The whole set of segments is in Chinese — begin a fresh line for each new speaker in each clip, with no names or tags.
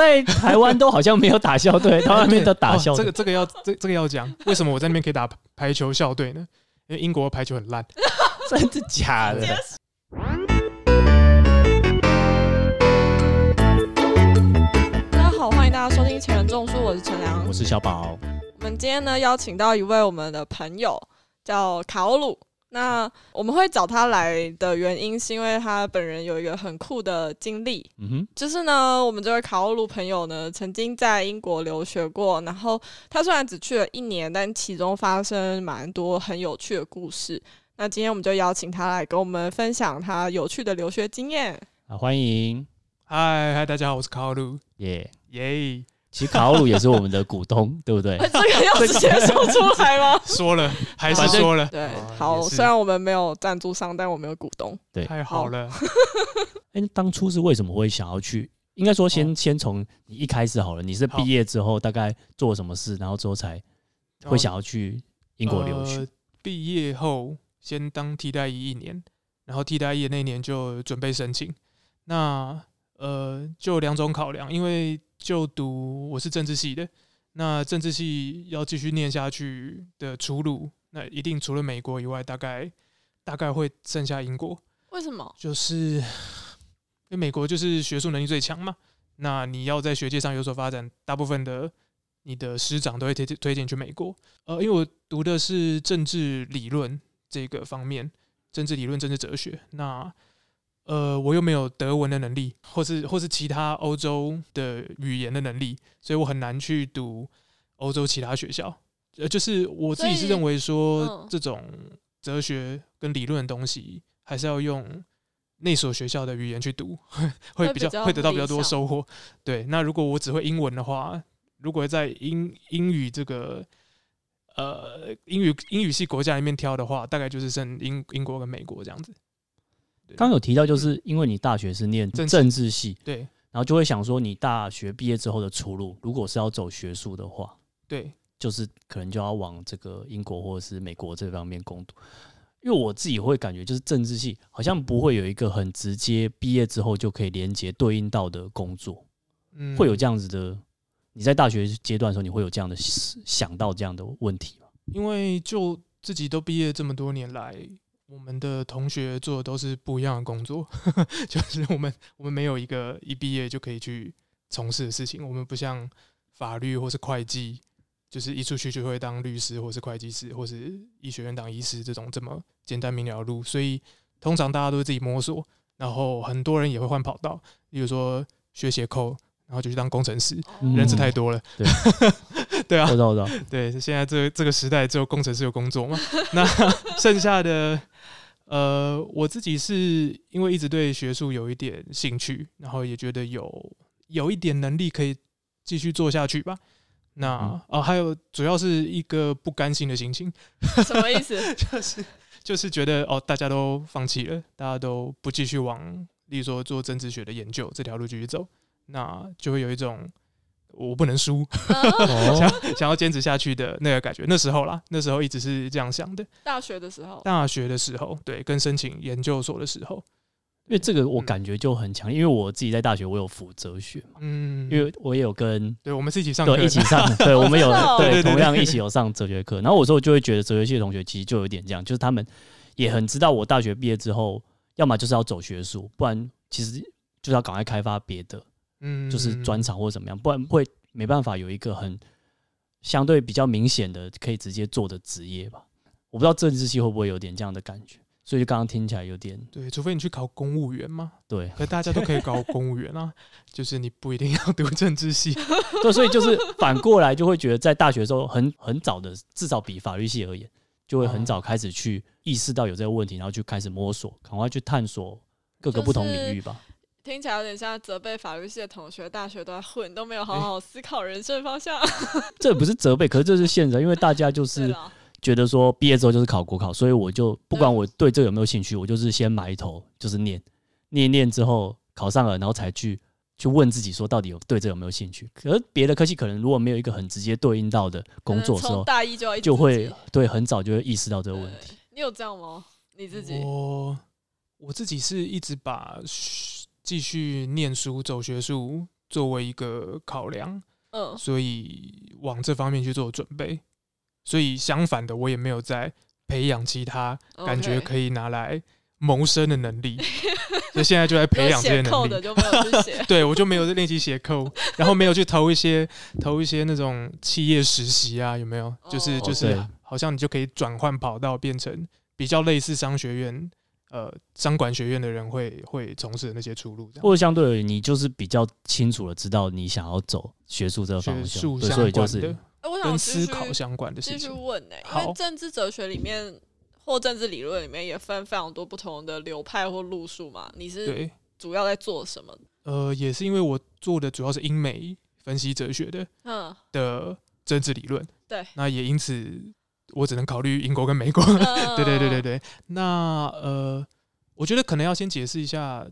在台湾都好像没有打校队，台湾那边都打校队。
这个这个要这这个要讲，为什么我在那边可以打排球校队呢？因为英国排球很烂，
真的假的？
大家好，欢迎大家收听《前人种树》，我是陈良，
我是小宝。
我们今天呢邀请到一位我们的朋友，叫卡欧鲁。那我们会找他来的原因，是因为他本人有一个很酷的经历。嗯哼，就是呢，我们这位卡欧鲁朋友呢，曾经在英国留学过。然后他虽然只去了一年，但其中发生蛮多很有趣的故事。那今天我们就邀请他来跟我们分享他有趣的留学经验。
好，欢迎！
嗨嗨，大家好，我是卡欧鲁。
耶
耶！
其实卡欧鲁也是我们的股东，对不对？
这个要直接说出来吗？
说了，还是说了。
对，好，虽然我们没有赞助商，但我们有股东。
对，
太好了。
哎，当初是为什么会想要去？应该说，先先从你一开始好了。你是毕业之后大概做什么事，然后之后才会想要去英国留学？
毕业后先当替代役一年，然后替代役那年就准备申请。那呃，就两种考量，因为。就读我是政治系的，那政治系要继续念下去的出路，那一定除了美国以外，大概大概会剩下英国。
为什么？
就是因为美国就是学术能力最强嘛，那你要在学界上有所发展，大部分的你的师长都会推推荐去美国。呃，因为我读的是政治理论这个方面，政治理论、政治哲学，那。呃，我又没有德文的能力，或是或是其他欧洲的语言的能力，所以我很难去读欧洲其他学校。呃，就是我自己是认为说，这种哲学跟理论的东西，还是要用那所学校的语言去读，会比较会得到比较多收获。对，那如果我只会英文的话，如果在英英语这个呃英语英语系国家里面挑的话，大概就是剩英英国跟美国这样子。
刚有提到，就是因为你大学是念政治系，
对，
然后就会想说，你大学毕业之后的出路，如果是要走学术的话，
对，
就是可能就要往这个英国或者是美国这方面攻读。因为我自己会感觉，就是政治系好像不会有一个很直接毕业之后就可以连接对应到的工作，嗯，会有这样子的。你在大学阶段的时候，你会有这样的想到这样的问题吗？
因为就自己都毕业这么多年来。我们的同学做的都是不一样的工作，就是我们我们没有一个一毕业就可以去从事的事情。我们不像法律或是会计，就是一出去就会当律师或是会计师或是医学院当医师这种这么简单明了的路。所以通常大家都是自己摸索，然后很多人也会换跑道，例如说学写 code，然后就去当工程师，嗯、人是太多了。对。对啊，对，现在这这个时代只有工程师有工作嘛。那 剩下的，呃，我自己是因为一直对学术有一点兴趣，然后也觉得有有一点能力可以继续做下去吧。那哦、还有主要是一个不甘心的心情。
什么意思？
就是就是觉得哦，大家都放弃了，大家都不继续往，例如说做政治学的研究这条路继续走，那就会有一种。我不能输，想想要坚持下去的那个感觉。那时候啦，那时候一直是这样想的。
大学的时候，
大学的时候，对，跟申请研究所的时候，
因为这个我感觉就很强。因为我自己在大学，我有辅哲学嘛，嗯，因为我也有跟，
对，我们是一起上课，
对，一起上，对，我们有对同样一起有上哲学课。然后我说，我就会觉得哲学系的同学其实就有点这样，就是他们也很知道我大学毕业之后，要么就是要走学术，不然其实就是要赶快开发别的。嗯，就是专场或者怎么样，不然会没办法有一个很相对比较明显的可以直接做的职业吧。我不知道政治系会不会有点这样的感觉，所以就刚刚听起来有点
对，除非你去考公务员嘛。
对，
可大家都可以考公务员啊，就是你不一定要读政治系。
对，所以就是反过来就会觉得在大学的时候很很早的，至少比法律系而言，就会很早开始去意识到有这个问题，然后就开始摸索，赶快去探索各个不同领域吧。
听起来有点像责备法律系的同学，大学都在混，都没有好好思考人生方向。
这不是责备，可是这是现实，因为大家就是觉得说毕业之后就是考国考，所以我就不管我对这个有没有兴趣，我就是先埋头就是念，念念之后考上了，然后才去去问自己说到底有对这有没有兴趣。可是别的科系可能如果没有一个很直接对应到的工作的时候，
大一就要
就会对很早就会意识到这个问题。
你有这样吗？你自己？
我我自己是一直把。继续念书走学术作为一个考量，嗯，所以往这方面去做准备。所以相反的，我也没有在培养其他感觉可以拿来谋生的能力。所以现在就在培养这些能力。对，我就没有在练习写 code，然后没有去投一些投一些那种企业实习啊，有没有？就是就是，好像你就可以转换跑道，变成比较类似商学院。呃，商管学院的人会会从事的那些出路，
或者相对而言，你就是比较清楚的知道你想要走学术这个方向，所以就是
跟思考相关的事情。
继续问呢、欸，因为政治哲学里面或政治理论里面也分非常多不同的流派或路数嘛。你是主要在做什么？
呃，也是因为我做的主要是英美分析哲学的，嗯，的政治理论。对，那也因此。我只能考虑英国跟美国，对对对对对。那呃，我觉得可能要先解释一下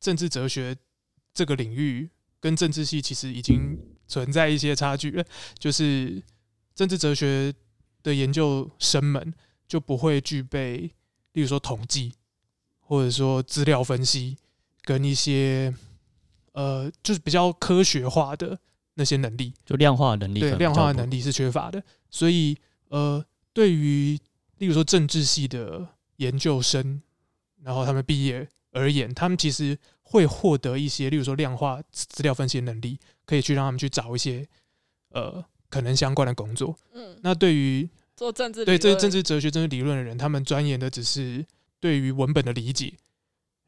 政治哲学这个领域跟政治系其实已经存在一些差距了。就是政治哲学的研究生们就不会具备，例如说统计，或者说资料分析，跟一些呃，就是比较科学化的那些能力，
就量化能力，
对，量化的能力是缺乏的。所以呃。对于，例如说政治系的研究生，然后他们毕业而言，他们其实会获得一些，例如说量化资料分析能力，可以去让他们去找一些呃可能相关的工作。嗯，那对于
做政治
对这政治哲学、政治理论的人，他们钻研的只是对于文本的理解，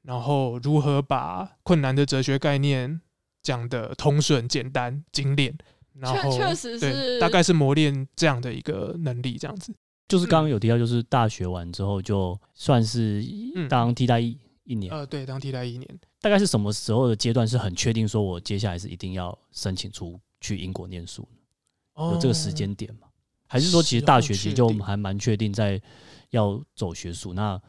然后如何把困难的哲学概念讲得通顺、简单、精炼。然后
确实是，
大概是磨练这样的一个能力，这样子。
就是刚刚有提到，就是大学完之后，就算是当替代役一年。
呃，对，当替代一年。
大概是什么时候的阶段是很确定说，我接下来是一定要申请出去英国念书呢？有这个时间点吗？还是说，其实大学其实就还蛮确定在要走学术？那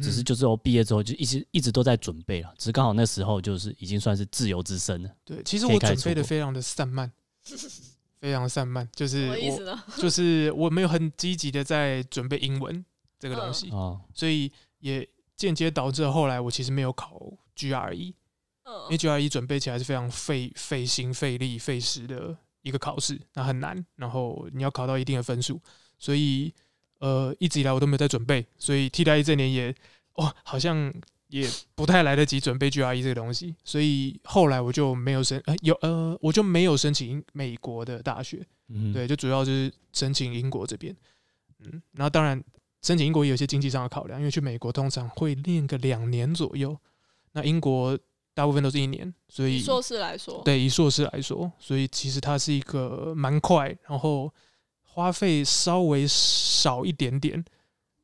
只是就是我毕业之后就一直一直都在准备了，只是刚好那时候就是已经算是自由之身了。
对，其实我准备的非常的散漫。非常散漫，就是我，就是我没有很积极的在准备英文这个东西，所以也间接导致后来我其实没有考 GRE，因为 GRE 准备起来是非常费费心费力费时的一个考试，那很难，然后你要考到一定的分数，所以呃一直以来我都没有在准备，所以替代役这年也哦好像。也不太来得及准备 GRE 这个东西，所以后来我就没有申，呃，有呃，我就没有申请美国的大学，嗯，对，就主要就是申请英国这边，嗯，然后当然申请英国也有些经济上的考量，因为去美国通常会练个两年左右，那英国大部分都是一年，所以
硕士来说，
对，以硕士来说，所以其实它是一个蛮快，然后花费稍微少一点点。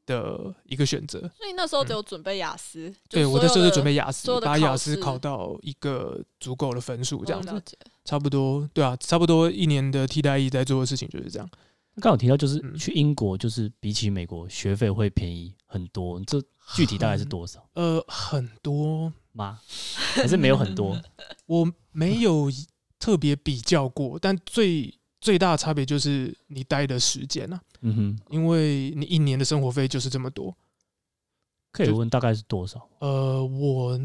的一个选择，
所以那时候只有准备雅思。
对，我那时候就准备雅思，把雅思考到一个足够的分数，这样子，差不多。对啊，差不多一年的替代役在做的事情就是这样。
刚好提到就是去英国，就是比起美国学费会便宜很多，这具体大概是多少？
呃，很多
吗？还是没有很多？
我没有特别比较过，但最。最大的差别就是你待的时间啊，嗯哼，因为你一年的生活费就是这么多，
可以问大概是多少？
呃，我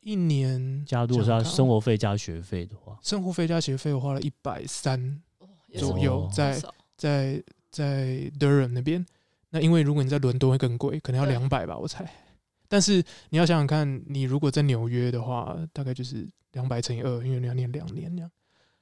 一年
加，如果是要生活费加学费的话，
生活费加学费我花了一百三左右，在在在 Durham 那边。那因为如果你在伦敦会更贵，可能要两百吧，我猜。但是你要想想看，你如果在纽约的话，大概就是两百乘以二，因为你要念两年这样。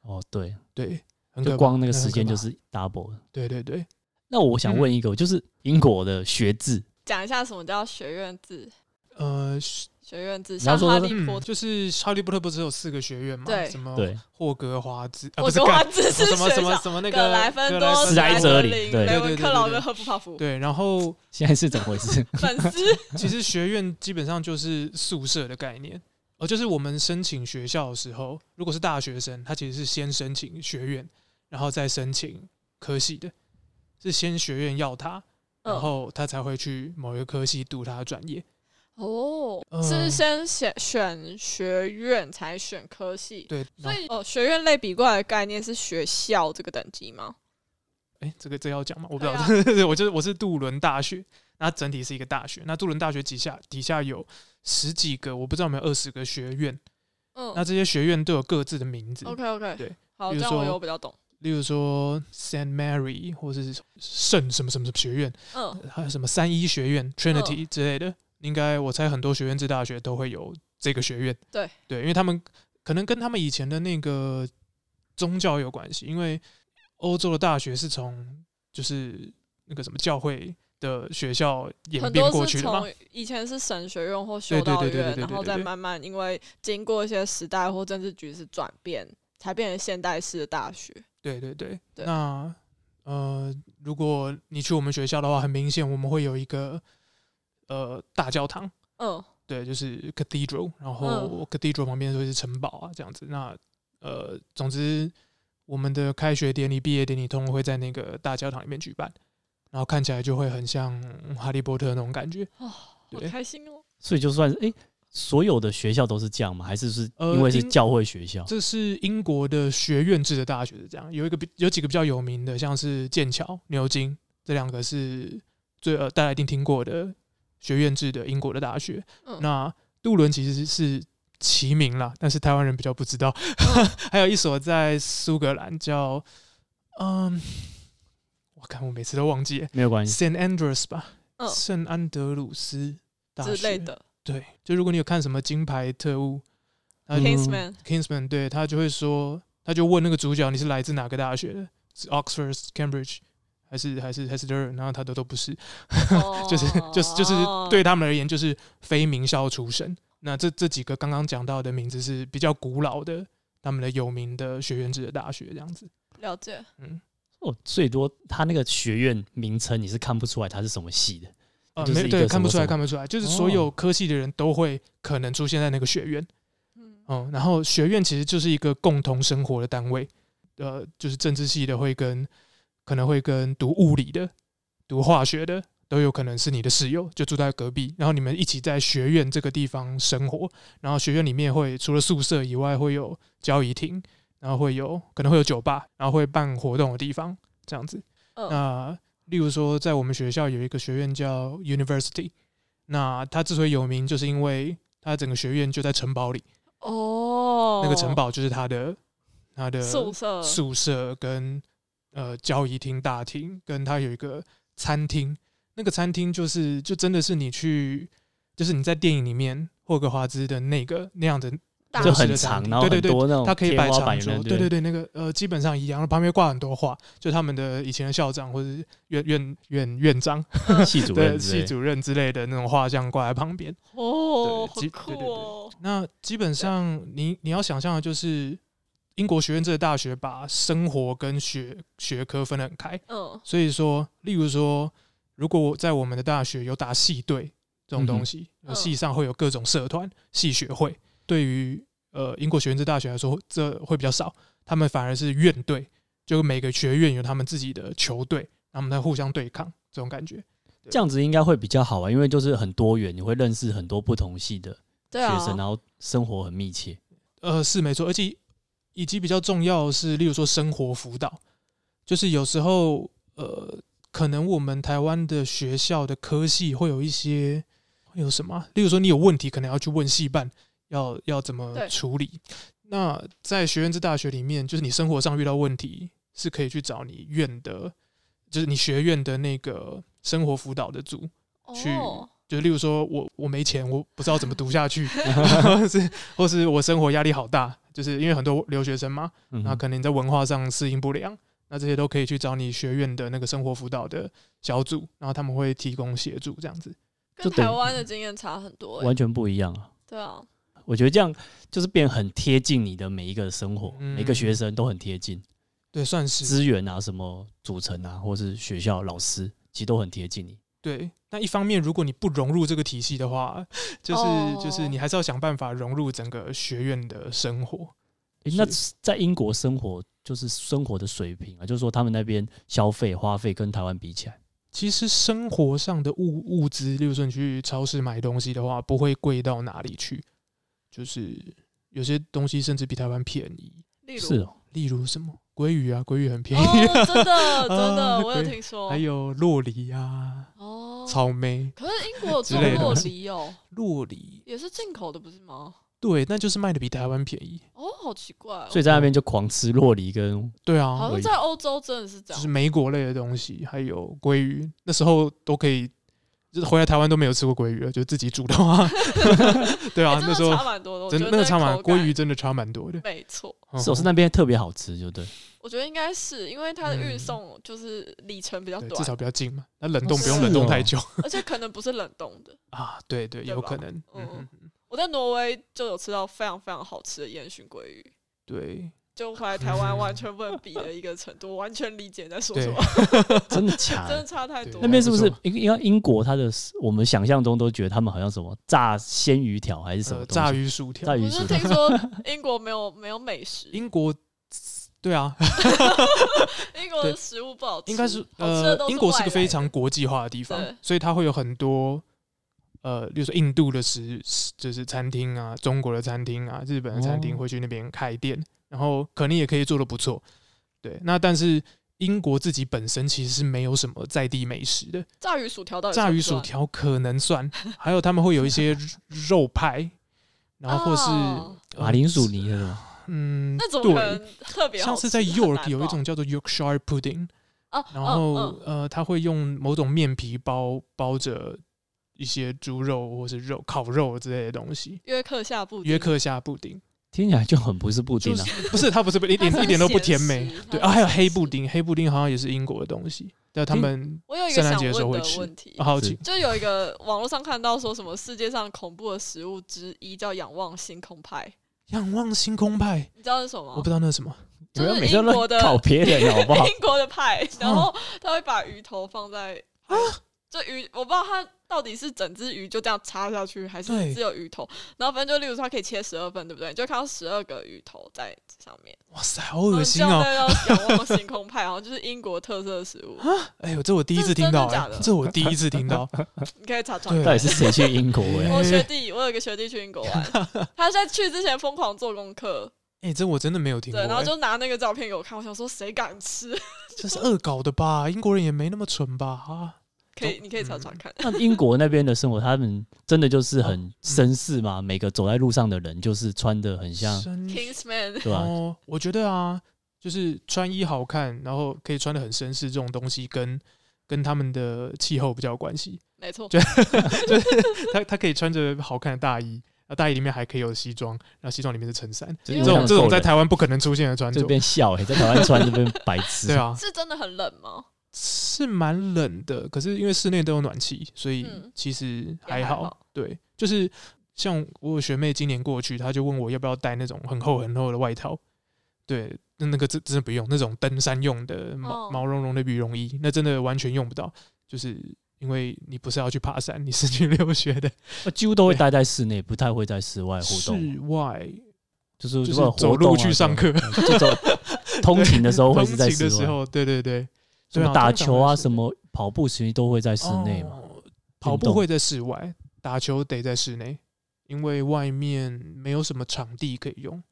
哦，对
对。
就光那个时间就是 double 了。
对对对。
那我想问一个，就是英国的学制，
讲一下什么叫学院制？
呃，
学院制，像哈利波特，
就是哈利波特不是有四个学院吗？
对，
什么霍格华兹，
霍格华兹是
什么什么什么那个
格莱芬多、
史莱哲林，对
对对，克劳跟赫夫帕夫。
对，然后
现在是怎么回事？
粉丝。
其实学院基本上就是宿舍的概念，呃，就是我们申请学校的时候，如果是大学生，他其实是先申请学院。然后再申请科系的，是先学院要他，然后他才会去某一个科系读他的专业。
哦，是先选选学院才选科系。
对，
所以哦，学院类比过来的概念是学校这个等级吗？
哎，这个这个要讲吗？我不知道，我就是我是杜伦大学，那整体是一个大学。那杜伦大学底下底下有十几个，我不知道有没有二十个学院。嗯，那这些学院都有各自的名字。
OK OK，
对，
好，这样我有比较懂。
例如说 Saint Mary 或者是圣什么什么学院，嗯，还有什么三一学院 Trinity 之类的，嗯、应该我猜很多学院制大学都会有这个学院。
对
对，因为他们可能跟他们以前的那个宗教有关系，因为欧洲的大学是从就是那个什么教会的学校演变过去的嘛。
以前是神学院或修道院，然后再慢慢因为经过一些时代或政治局势转变，才变成现代式的大学。
对对对，对那呃，如果你去我们学校的话，很明显我们会有一个呃大教堂。嗯，对，就是 cathedral，然后 cathedral 旁边会是城堡啊，这样子。那呃，总之我们的开学典礼、毕业典礼，通常会在那个大教堂里面举办。然后看起来就会很像哈利波特那种感觉
哦，好开心哦！
所以就算哎诶，所有的学校都是这样吗？还是是因为是教会学校？呃、
这是英国的学院制的大学是这样，有一个比有几个比较有名的，像是剑桥、牛津这两个是最呃大家一定听过的学院制的英国的大学。嗯、那杜伦其实是齐名啦，但是台湾人比较不知道。嗯、还有一所在苏格兰叫嗯。我看我每次都忘记，
没有关系。
Saint Andrews 吧，圣安德鲁斯大学
之类的。
对，就如果你有看什么金牌特务，Kingsman，Kingsman，对他就会说，他就问那个主角，你是来自哪个大学的？是 Oxford、Cambridge，还是还是还是 Durham？然后他都都不是，就是就是就是对他们而言，就是非名校出身。那这这几个刚刚讲到的名字是比较古老的，他们的有名的学院制的大学，这样子。
了解，
嗯。
我，最多他那个学院名称你是看不出来他是什么系的
啊？没对，看不出来，看不出来，就是所有科系的人都会可能出现在那个学院。嗯，然后学院其实就是一个共同生活的单位。呃，就是政治系的会跟可能会跟读物理的、读化学的都有可能是你的室友，就住在隔壁，然后你们一起在学院这个地方生活。然后学院里面会除了宿舍以外，会有交谊厅。然后会有可能会有酒吧，然后会办活动的地方这样子。嗯、那例如说，在我们学校有一个学院叫 University，那它之所以有名，就是因为它整个学院就在城堡里。哦，那个城堡就是它的它的宿舍宿舍跟呃交易厅大厅，跟它有一个餐厅。那个餐厅就是就真的是你去，就是你在电影里面霍格华兹的那个那样的。
就很长，然后很多那种
它可以摆长桌，对对对，那个呃基本上一样，旁边挂很多画，就他们的以前的校长或者院院院院长、
系主任、
系主任之类的那种画像挂在旁边。
哦，好酷
哦！那基本上你你要想象的就是英国学院这个大学把生活跟学学科分得很开。嗯，所以说，例如说，如果我在我们的大学有打系队这种东西，系上会有各种社团、系学会。对于呃英国学院制大学来说，这会比较少，他们反而是院队，就每个学院有他们自己的球队，他们在互相对抗，这种感觉，
这样子应该会比较好啊，因为就是很多元，你会认识很多不同系的学生，啊、然后生活很密切。
呃，是没错，而且以及比较重要的是，例如说生活辅导，就是有时候呃，可能我们台湾的学校的科系会有一些会有什么，例如说你有问题，可能要去问系办。要要怎么处理？那在学院制大学里面，就是你生活上遇到问题，是可以去找你院的，就是你学院的那个生活辅导的组去。哦、就例如说我我没钱，我不知道怎么读下去，或是或是我生活压力好大，就是因为很多留学生嘛，那可能你在文化上适应不良，那这些都可以去找你学院的那个生活辅导的小组，然后他们会提供协助，这样子。
跟台湾的经验差很多、欸，
完全不一样啊。
对啊。
我觉得这样就是变很贴近你的每一个生活，嗯、每个学生都很贴近。
对，算是
资源啊，什么组成啊，或是学校老师，其实都很贴近你。
对，那一方面，如果你不融入这个体系的话，就是、哦、就是你还是要想办法融入整个学院的生活。
欸、那在英国生活，就是生活的水平啊，就是说他们那边消费花费跟台湾比起来，
其实生活上的物物资，例如说你去超市买东西的话，不会贵到哪里去。就是有些东西甚至比台湾便宜，
例如，
是哦，
例如什么？鲑鱼啊，鲑鱼很便宜，啊
哦，真的真的，我有听说，
还有洛梨啊，哦，草莓，
可是英国有种洛梨哦，
洛梨。
也是进口的，不是吗？
对，那就是卖的比台湾便宜。
哦，好奇怪、哦。
所以在那边就狂吃洛梨跟
对啊，
好像在欧洲真的是这样，
就是莓果类的东西，还有鲑鱼，那时候都可以。就是回来台湾都没有吃过鲑鱼了，就自己煮的话，对啊，
欸、
那时候
差蛮多的，
真的那个差蛮，鲑鱼真的差蛮多的，
没错。
是我是那边特别好吃，就对。
我觉得应该是因为它的运送就是里程比较短，
至少比较近嘛，那冷冻不用冷冻太久，
而且可能不是冷冻的。
啊，对对，有可能。嗯，
我在挪威就有吃到非常非常好吃的烟熏鲑鱼，
对。
就回来台湾完全不能比的一个程度，完全理解在说什么，
真的 假的？
真的差太多。
那边是不是因因为英国它的我们想象中都觉得他们好像什么炸鲜鱼条还是什么、呃、
炸鱼薯条？
炸鱼薯条。
我是听说英国没有没有美食。
英 国对啊，
英国的食物不好吃。
应该是呃，英国是个非常国际化的地方，所以它会有很多呃，比如说印度的食就是餐厅啊，中国的餐厅啊，日本的餐厅会去那边开店。哦然后可能也可以做的不错，对。那但是英国自己本身其实是没有什么在地美食的。
炸鱼薯条到底
炸鱼薯条可能算，还有他们会有一些肉 派，然后或是
马铃薯泥的？
嗯，
那种对，特别
像是在 York 有一种叫做 Yorkshire Pudding，然后呃，他会用某种面皮包包着一些猪肉或是肉烤肉之类的东西。
约克夏布丁，
约克夏布丁。
听起来就很不是布丁啊，
不是，它不是一点一点都不甜美。对啊，还有黑布丁，黑布丁好像也是英国的东西。对，他们
我有一个想问的问题，
好奇，
就有一个网络上看到说什么世界上恐怖的食物之一叫仰望星空派。
仰望星空派，
你知道是什么吗？
我不知道那是什么，
就是英国的
考别人 好不好？
英国的派，然后他会把鱼头放在啊。这鱼我不知道它到底是整只鱼就这样插下去，还是只有鱼头。然后反正就例如说它可以切十二份，对不对？你就看到十二个鱼头在上面。
哇塞，好恶心哦！
叫仰望星空派，然后就是英国特色食物。
哎呦，这我第一次听到，哎，这我第一次听到。
你可以查查，
到底是谁去英国？
我学弟，我有个学弟去英国玩，他在去之前疯狂做功课。
哎，这我真的没有听过。
对，然后就拿那个照片给我看，我想说谁敢吃？
这是恶搞的吧？英国人也没那么蠢吧？啊。
可以，你可以查查看。
那英国那边的生活，他们真的就是很绅士嘛？每个走在路上的人，就是穿的很像
Kingsman，
对吧？哦，我觉得啊，就是穿衣好看，然后可以穿的很绅士，这种东西跟跟他们的气候比较有关系。
没错，
就 就是他他可以穿着好看的大衣，那大衣里面还可以有西装，然后西装里面是衬衫。这种这种在台湾不可能出现的穿着。
这边笑哎，在台湾穿这边白痴。
对啊，
是真的很冷吗？
是蛮冷的，可是因为室内都有暖气，所以其实还好。嗯、还好对，就是像我有学妹今年过去，她就问我要不要带那种很厚很厚的外套。对，那那个真真的不用，那种登山用的毛毛茸茸的羽绒衣，那真的完全用不到。就是因为你不是要去爬山，你是去留学的，
几乎都会待在室内，不太会在室外活动。
室外
就是
就是走路去上课，
就走通勤的时候会是在室
外。对对对。
什么打球啊，什么跑步，其实都会在室内嘛。
跑步会在室外，打球得在室内，因为外面没有什么场地可以用。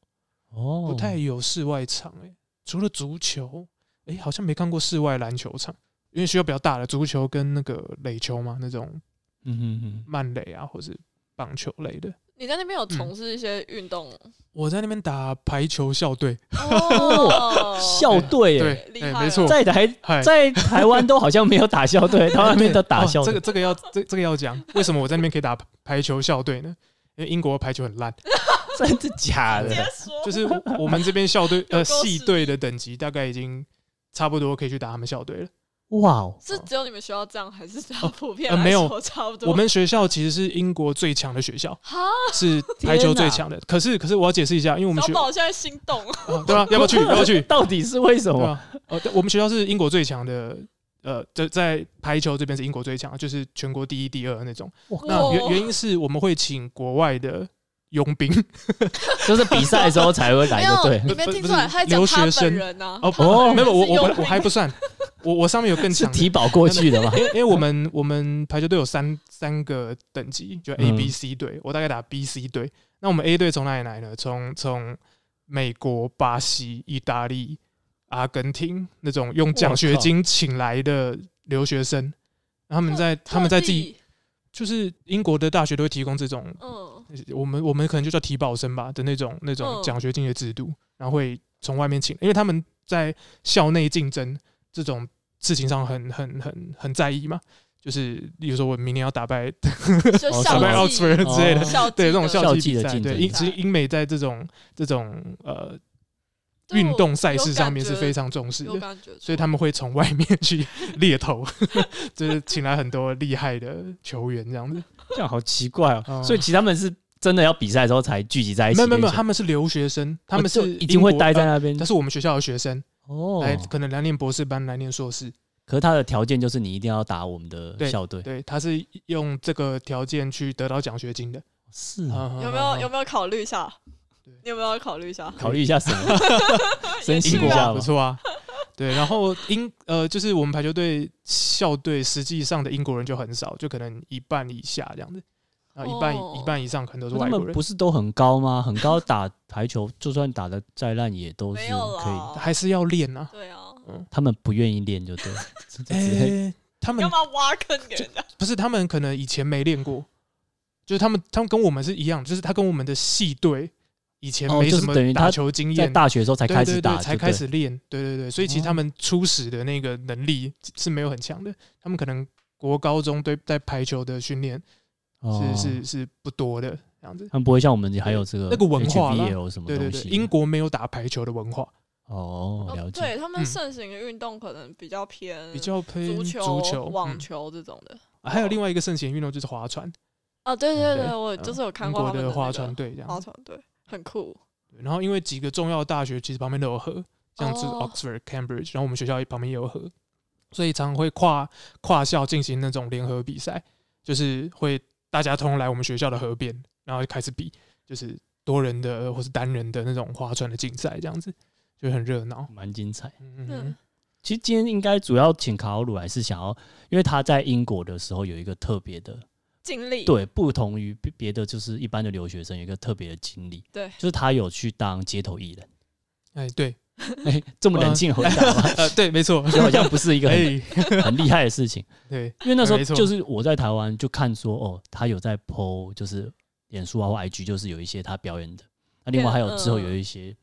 哦，不太有室外场诶，除了足球，诶，好像没看过室外篮球场，因为需要比较大的足球跟那个垒球嘛，那种嗯哼哼慢垒啊，或是棒球类的。
你在那边有从事一些运动？
我在那边打排球校队，
校队
对，厉害，没错，
在台在台湾都好像没有打校队，台湾那边都打校队。
这个这个要这这个要讲，为什么我在那边可以打排球校队呢？因为英国排球很烂，
真的假的？
就是我们这边校队呃系队的等级大概已经差不多可以去打他们校队了。
哇哦！
是只有你们学校这样，还是比较普遍？没有，差不多。
我们学校其实是英国最强的学校，是排球最强的。可是，可是我要解释一下，因为我们学校
现在心动，
对吧？要不要去？要不要去？
到底是为什么？
呃，我们学校是英国最强的，呃，在在排球这边是英国最强，就是全国第一、第二那种。那原原因是我们会请国外的佣兵，
就是比赛的时候才会来的。对，
你没听出来？他留学生哦
哦，没有，我我我还不算。我我上面有更强，
提保过去的嘛？
因为因为我们我们排球队有三三个等级，就 A、B、C 队，我大概打 B、C 队。那我们 A 队从哪里来呢？从从美国、巴西、意大利、阿根廷那种用奖学金请来的留学生，他们在他们在自己就是英国的大学都会提供这种我们我们可能就叫体保生吧的那种那种奖学金的制度，然后会从外面请，因为他们在校内竞争这种事情上很很很很在意嘛。就是，比如说我明年要打败，打败 Oxford 之类的，对这种校际比赛，对英其实英美在这种这种呃运动赛事上面是非常重视的，所以他们会从外面去 猎头，就是请来很多厉害的球员这样子。
这样好奇怪哦，所以其实他们是真的要比赛的时候才聚集在一起。
没有没有，他们是留学生，他们是
一定会待在那边，
但是我们学校的学生哦，来可能来念博士班，来念硕士。
可是他的条件就是你一定要打我们的校队，
对，他是用这个条件去得到奖学金的。
是啊，
有没有有没有考虑一下？你有没有考虑一下？
考虑一下什么？申请一下
不错啊。对，然后英呃，就是我们排球队校队实际上的英国人就很少，就可能一半以下这样子。啊，一半一半以上可能都是外国人。
不是都很高吗？很高打排球，就算打的再烂，也都是可以，
还是要练啊。
对啊。
嗯，他们不愿意练，就对。
哎，他们
干嘛挖坑给人家？
不是，他们可能以前没练过，就是他们，他们跟我们是一样，就是他跟我们的系队以前没什么打球经验，
在大学的时候才开始打，
才开始练。对对对，所以其实他们初始的那个能力是没有很强的。他们可能国高中对在排球的训练是是是不多的这样子。
他们不会像我们还有这个
那个文化有
什么对对对。
英国没有打排球的文化。
哦，了解。
对他们盛行的运动可能比较偏
比较偏
足球、足球、网球这种的。
还有另外一个盛行的运动就是划船。
哦，对对对，我就是有看过
的划船队这样。
划船队很酷。
然后因为几个重要的大学其实旁边都有河，像是 Oxford、Cambridge，然后我们学校旁边也有河，所以常常会跨跨校进行那种联合比赛，就是会大家通来我们学校的河边，然后就开始比，就是多人的或是单人的那种划船的竞赛这样子。就很热闹，
蛮精彩。嗯嗯，其实今天应该主要请卡奥鲁来是想要，因为他在英国的时候有一个特别的
经历，
对，不同于别的就是一般的留学生有一个特别的经历，
对，
就是他有去当街头艺人。
哎，对，
哎，这么冷静回答吗？
呃，对，没错，
好像不是一个很很厉害的事情。
对，
因为那时候就是我在台湾就看说，哦，他有在 PO，就是脸书啊或 IG，就是有一些他表演的。那另外还有之后有一些。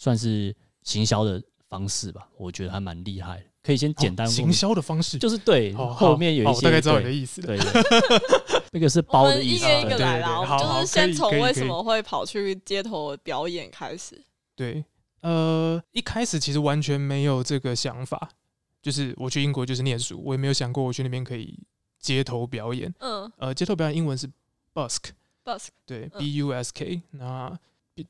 算是行销的方式吧，我觉得还蛮厉害。可以先简单
行销的方式，
就是对后面有一些，
大概知道你的意思。
对，那个是包的意思。
一个一个来啦，就是先从为什么会跑去街头表演开始。
对，呃，一开始其实完全没有这个想法，就是我去英国就是念书，我也没有想过我去那边可以街头表演。嗯，呃，街头表演英文是 busk，busk，对，b u s k，那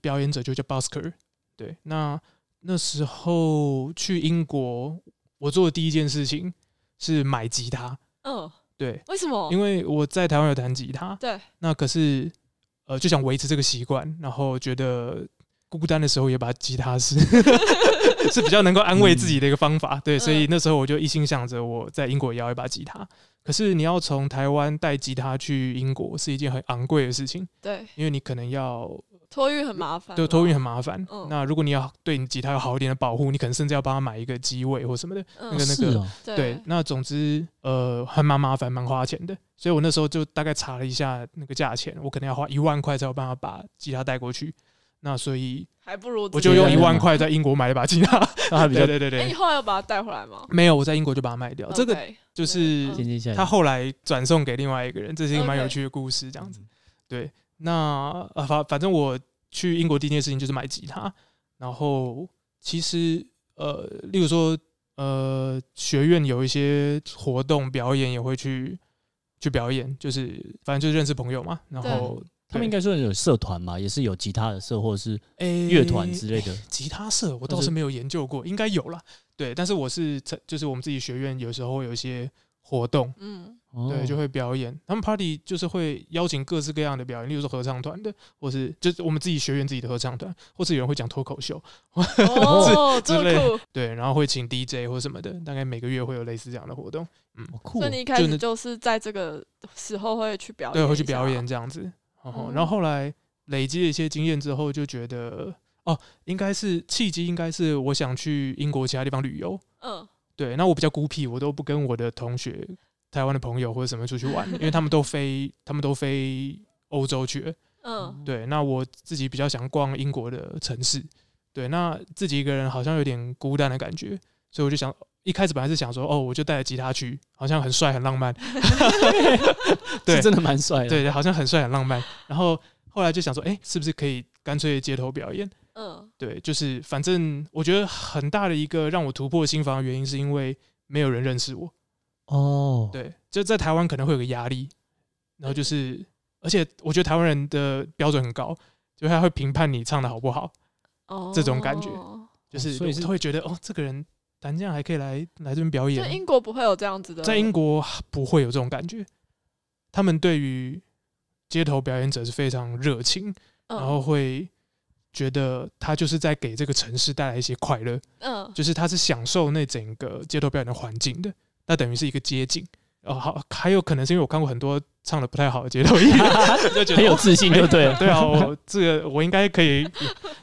表演者就叫 busker。对，那那时候去英国，我做的第一件事情是买吉他。
嗯，
对，
为什么？
因为我在台湾有弹吉他。
对，
那可是呃，就想维持这个习惯，然后觉得孤单的时候也把吉他是 是比较能够安慰自己的一个方法。对，所以那时候我就一心想着我在英国也要一把吉他。可是你要从台湾带吉他去英国是一件很昂贵的事情。
对，
因为你可能要。
托运很麻烦，
对，托运很麻烦。嗯、那如果你要对你吉他有好一点的保护，你可能甚至要帮他买一个机位或什么的，嗯、那个那个，哦、对。那总之，呃，还蛮麻烦，蛮花钱的。所以我那时候就大概查了一下那个价钱，我可能要花一万块才有办法把吉他带过去。那所以
还不如
我就用一万块在英国买一把吉他，
那还比
较 对对
对你后来有把它带回来吗？
没有，我在英国就把它卖掉。这个就是他后来转送给另外一个人，这是一个蛮有趣的故事，这样子。对，那呃反反正我。去英国第一件事情就是买吉他，然后其实呃，例如说呃，学院有一些活动表演也会去去表演，就是反正就是认识朋友嘛。然后
他们应该说有社团嘛，也是有吉他的社或者是乐团之类的。
欸、吉他社我倒是没有研究过，应该有啦。对，但是我是就是我们自己学院有时候会有一些活动，嗯。对，就会表演。他们 party 就是会邀请各式各样的表演，例如说合唱团的，或是就是我们自己学院自己的合唱团，或是有人会讲脱口秀，
哦，之类。
对，然后会请 DJ 或什么的，大概每个月会有类似这样的活动。嗯，
酷。所以你一开始就是在这个时候会去表演，
对，会去表演这样子。然后后来累积了一些经验之后，就觉得哦，应该是契机，应该是我想去英国其他地方旅游。嗯，对。那我比较孤僻，我都不跟我的同学。台湾的朋友或者什么出去玩，因为他们都飞，他们都飞欧洲去了，
嗯，
对。那我自己比较想逛英国的城市，对。那自己一个人好像有点孤单的感觉，所以我就想，一开始本来是想说，哦，我就带着吉他去，好像很帅很浪漫，
对，真的蛮帅的，
对，好像很帅很浪漫。然后后来就想说，哎，是不是可以干脆街头表演？
嗯，
对，就是反正我觉得很大的一个让我突破心房的原因，是因为没有人认识我。
哦，
对，就在台湾可能会有个压力，然后就是，而且我觉得台湾人的标准很高，就他会评判你唱的好不好。哦，这种感觉，就是所以是会觉得哦，这个人弹这样还可以来来这边表演。
在英国不会有这样子的，
在英国不会有这种感觉，他们对于街头表演者是非常热情，然后会。觉得他就是在给这个城市带来一些快乐，嗯，就是他是享受那整个街头表演的环境的，那等于是一个街景哦。好，还有可能是因为我看过很多唱的不太好的街头艺人，就觉得
很有自信，就对了，
对啊，我这个我应该可以，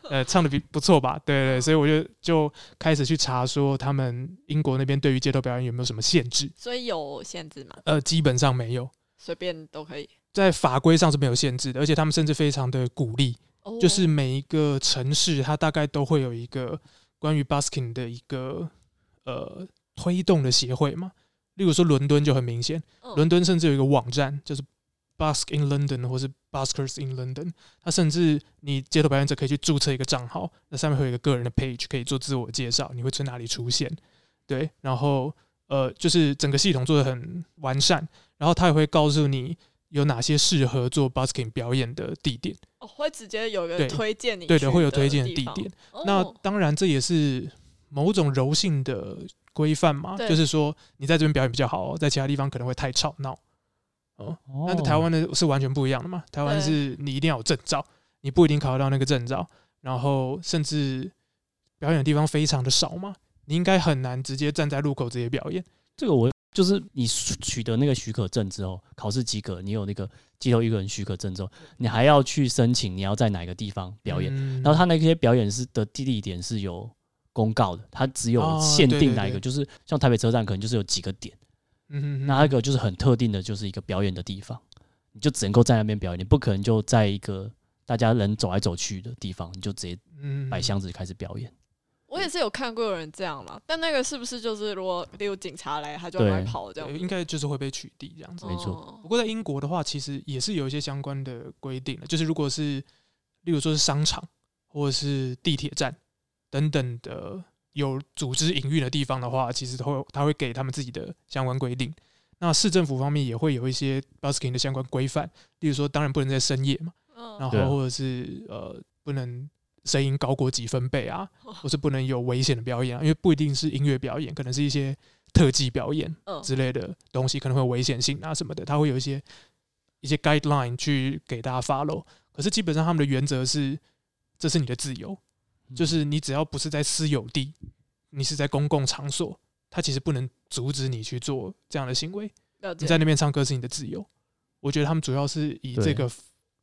呃，唱的比不错吧？对，对对，所以我就就开始去查说他们英国那边对于街头表演有没有什么限制？
所以有限制吗？
呃，基本上没有，
随便都可以，
在法规上是没有限制的，而且他们甚至非常的鼓励。就是每一个城市，它大概都会有一个关于 busking 的一个呃推动的协会嘛。例如说伦敦就很明显，伦敦甚至有一个网站，就是 Busk in London 或是 Buskers in London。它甚至你街头表演者可以去注册一个账号，那上面会有一个个人的 page 可以做自我介绍，你会在哪里出现？对，然后呃，就是整个系统做的很完善，然后它也会告诉你。有哪些适合做 busking 表演的地点？
哦，会直接有个推荐你
对的，会有推荐的地点。那当然，这也是某种柔性的规范嘛，就是说你在这边表演比较好，在其他地方可能会太吵闹。哦，那在台湾的是完全不一样的嘛？台湾是你一定要有证照，你不一定考得到那个证照，然后甚至表演的地方非常的少嘛，你应该很难直接站在路口直接表演。
这个我。就是你取得那个许可证之后，考试及格，你有那个街头艺人许可证之后，你还要去申请你要在哪个地方表演。然后他那些表演是的地点是有公告的，它只有限定哪一个，就是像台北车站可能就是有几个点。嗯，那那个就是很特定的，就是一个表演的地方，你就只能够在那边表演，你不可能就在一个大家人走来走去的地方，你就直接摆箱子开始表演。
我也是有看过有人这样啦，但那个是不是就是如果例如警察来，他就来跑这样？
应该就是会被取缔这样子。
没错。
不过在英国的话，其实也是有一些相关的规定的，就是如果是例如说是商场或者是地铁站等等的有组织营运的地方的话，其实会他会给他们自己的相关规定。那市政府方面也会有一些 busking 的相关规范，例如说当然不能在深夜嘛，然后或者是呃不能。声音高过几分贝啊，或是不能有危险的表演啊，因为不一定是音乐表演，可能是一些特技表演之类的东西，可能会有危险性啊什么的，他会有一些一些 guideline 去给大家 follow。可是基本上他们的原则是，这是你的自由，就是你只要不是在私有地，你是在公共场所，他其实不能阻止你去做这样的行为。你在那边唱歌是你的自由。我觉得他们主要是以这个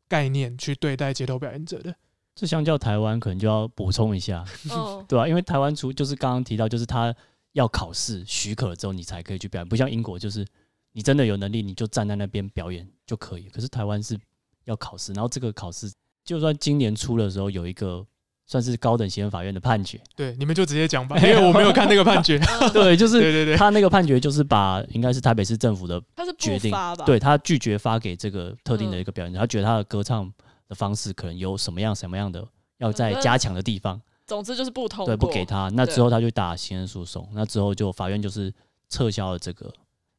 概念去对待街头表演者的。
这相较台湾，可能就要补充一下，哦、对吧、啊？因为台湾除就是刚刚提到，就是他要考试许可之后，你才可以去表演，不像英国，就是你真的有能力，你就站在那边表演就可以。可是台湾是要考试，然后这个考试，就算今年初的时候有一个算是高等行政法院的判决，
对，你们就直接讲吧，因为我没有看那个判决。
对，就是 对对对，他那个判决就是把应该是台北市政府的决定，
他
对他拒绝发给这个特定的一个表演者，他觉得他的歌唱。的方式可能有什么样什么样的要再加强的地方，
总之就是不通，
对，不给他。那之后他就打行政诉讼，那之后就法院就是撤销了这个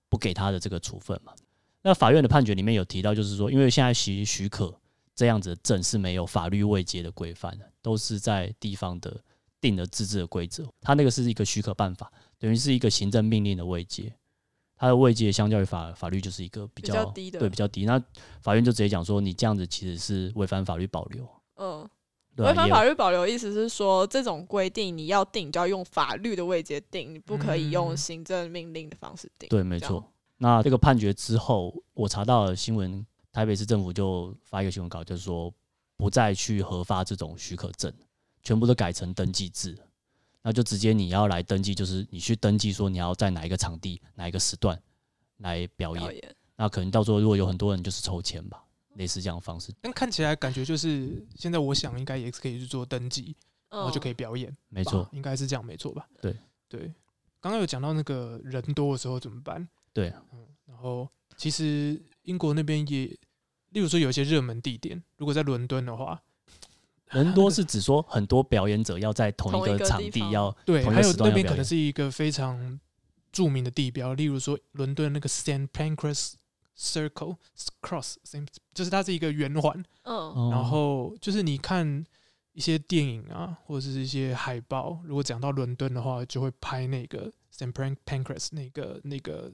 不给他的这个处分嘛。那法院的判决里面有提到，就是说，因为现在许许可这样子的证是没有法律未接的规范的，都是在地方的定的自治的规则。它那个是一个许可办法，等于是一个行政命令的位阶。它的位阶相较于法法律就是一个比较，比较低的，对，比较低。那法院就直接讲说，你这样子其实是违反法律保留。嗯，
违反法律保留意思是说，这种规定你要定，就要用法律的位阶定，你不可以用行政命令的方式定。
对，没错。那这个判决之后，我查到了新闻，台北市政府就发一个新闻稿，就是说不再去核发这种许可证，全部都改成登记制。那就直接你要来登记，就是你去登记说你要在哪一个场地、哪一个时段来表演。表演。那可能到时候如果有很多人，就是抽签吧。类似这样的方式。
但看起来感觉就是现在，我想应该也是可以去做登记，然后就可以表演。
没错，
应该是这样，没错吧？
对
对。刚刚有讲到那个人多的时候怎么办？
对，
嗯，然后其实英国那边也，例如说有一些热门地点，如果在伦敦的话。
人多是指说很多表演者要在同一个场地要
对，还有那边可能是一个非常著名的地标，例如说伦敦那个 Saint Pancras Circle Cross，就是它是一个圆环。嗯，然后就是你看一些电影啊，或者是一些海报，如果讲到伦敦的话，就会拍那个 Saint Pancras 那个那个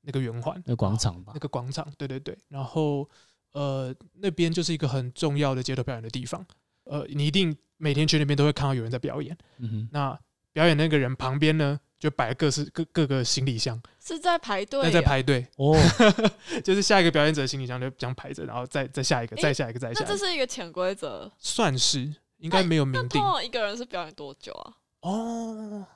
那个圆环，
那广场吧，
那个广场，对对对。然后呃，那边就是一个很重要的街头表演的地方。呃，你一定每天去那边都会看到有人在表演。嗯哼，那表演那个人旁边呢，就摆各式各各个行李箱，
是在排队，那，
在排队哦，就是下一个表演者的行李箱就这样排着，然后再再下一个，再下一个，再下一个。
那这是一个潜规则，
算是应该没有明定。
一个人是表演多久啊？
哦，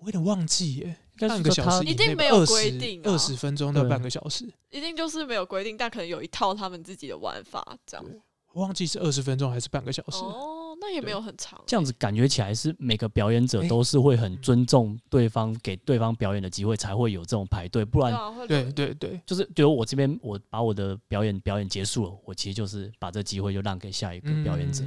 我有点忘记耶，半个小时
一定没有规定，
二十分钟到半个小时，
一定就是没有规定，但可能有一套他们自己的玩法这样。
忘记是二十分钟还是半个小时
哦，那也没有很长。
这样子感觉起来是每个表演者都是会很尊重对方，给对方表演的机会，才会有这种排队。不然，
对对对，
就是比如我这边我把我的表演表演结束了，我其实就是把这机会就让给下一个表演者。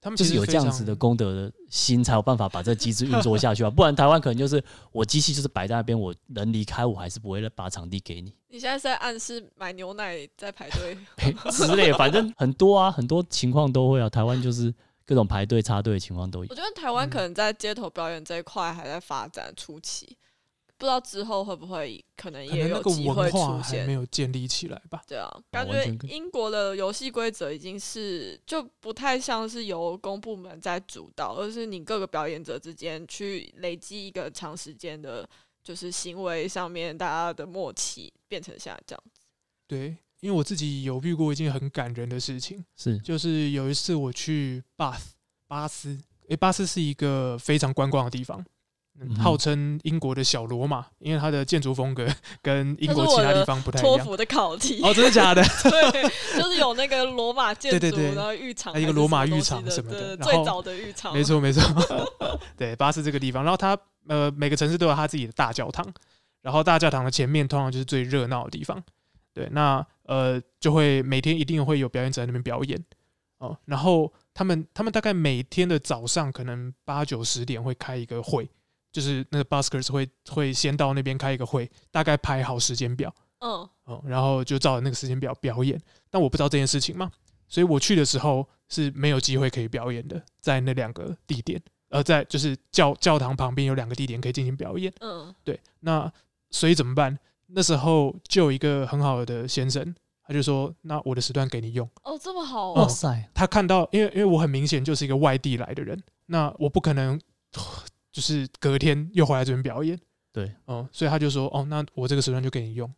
他们就是有这样子的功德的心，才有办法把这机制运作下去啊！不然台湾可能就是我机器就是摆在那边，我人离开，我还是不会把场地给你。
你现在是在暗示买牛奶在排队
之类，反正很多啊，很多情况都会啊。台湾就是各种排队插队的情况都有。
我觉得台湾可能在街头表演这一块还在发展初期。不知道之后会不会可能也有机会出现，
没有建立起来吧？
对啊，感觉英国的游戏规则已经是就不太像是由公部门在主导，而是你各个表演者之间去累积一个长时间的，就是行为上面大家的默契，变成现在这样子。
对，因为我自己有遇过一件很感人的事情，
是
就是有一次我去巴斯，巴斯，诶，巴斯是一个非常观光的地方。号称英国的小罗马，因为它的建筑风格 跟英国其他地方不太一样。
托福的考题
哦，真的假的？
对，就是有那个罗马建筑，然后浴
场，一个罗马浴场什么的，
最早的浴场。
没错，没错。对，巴斯这个地方，然后它呃每个城市都有它自己的大教堂，然后大教堂的前面通常就是最热闹的地方。对，那呃就会每天一定会有表演者在那边表演哦，然后他们他们大概每天的早上可能八九十点会开一个会。就是那个 buskers 会会先到那边开一个会，大概排好时间表，嗯，哦，然后就照着那个时间表表演。但我不知道这件事情嘛，所以我去的时候是没有机会可以表演的，在那两个地点，呃，在就是教教堂旁边有两个地点可以进行表演，嗯，对。那所以怎么办？那时候就有一个很好的先生，他就说：“那我的时段给你用。”
哦，这么好，
哇塞！
他看到，因为因为我很明显就是一个外地来的人，那我不可能。就是隔天又回来这边表演，
对，
哦，所以他就说，哦，那我这个时段就给你用，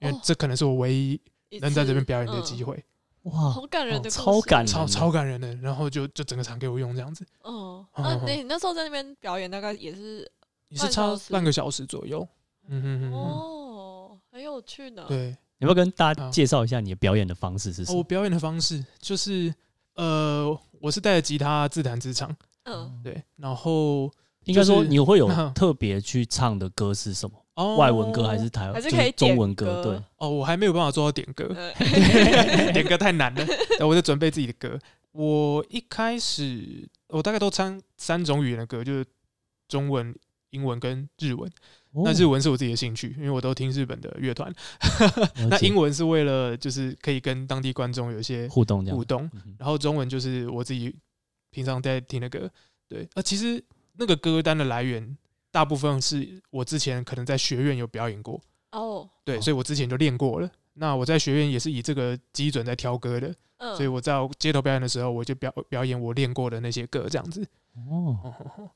因为这可能是我唯一能在这边表演的机会。
哇，
好感人的，
超感，
超超感人的。然后就就整个场给我用这样子。
哦，那你那时候在那边表演，大概也是
也是差半个小时左右。
嗯哼哼。哦，很有趣呢。
对，
你要不要跟大家介绍一下你的表演的方式是什么？
我表演的方式就是，呃，我是带着吉他自弹自唱。嗯，对，然后。
应该说你会有特别去唱的歌是什么？哦，外文歌还是台湾？
还是可以
中文歌？对。
哦，我还没有办法做到点歌，点歌太难了。我在准备自己的歌。我一开始我大概都唱三种语言的歌，就是中文、英文跟日文。那日文是我自己的兴趣，因为我都听日本的乐团。那英文是为了就是可以跟当地观众有一些
互动，
互动。然后中文就是我自己平常在听的歌。对，啊，其实。那个歌单的来源，大部分是我之前可能在学院有表演过哦，对，所以我之前就练过了。那我在学院也是以这个基准在挑歌的，嗯，所以我在街头表演的时候，我就表表演我练过的那些歌，这样子。哦，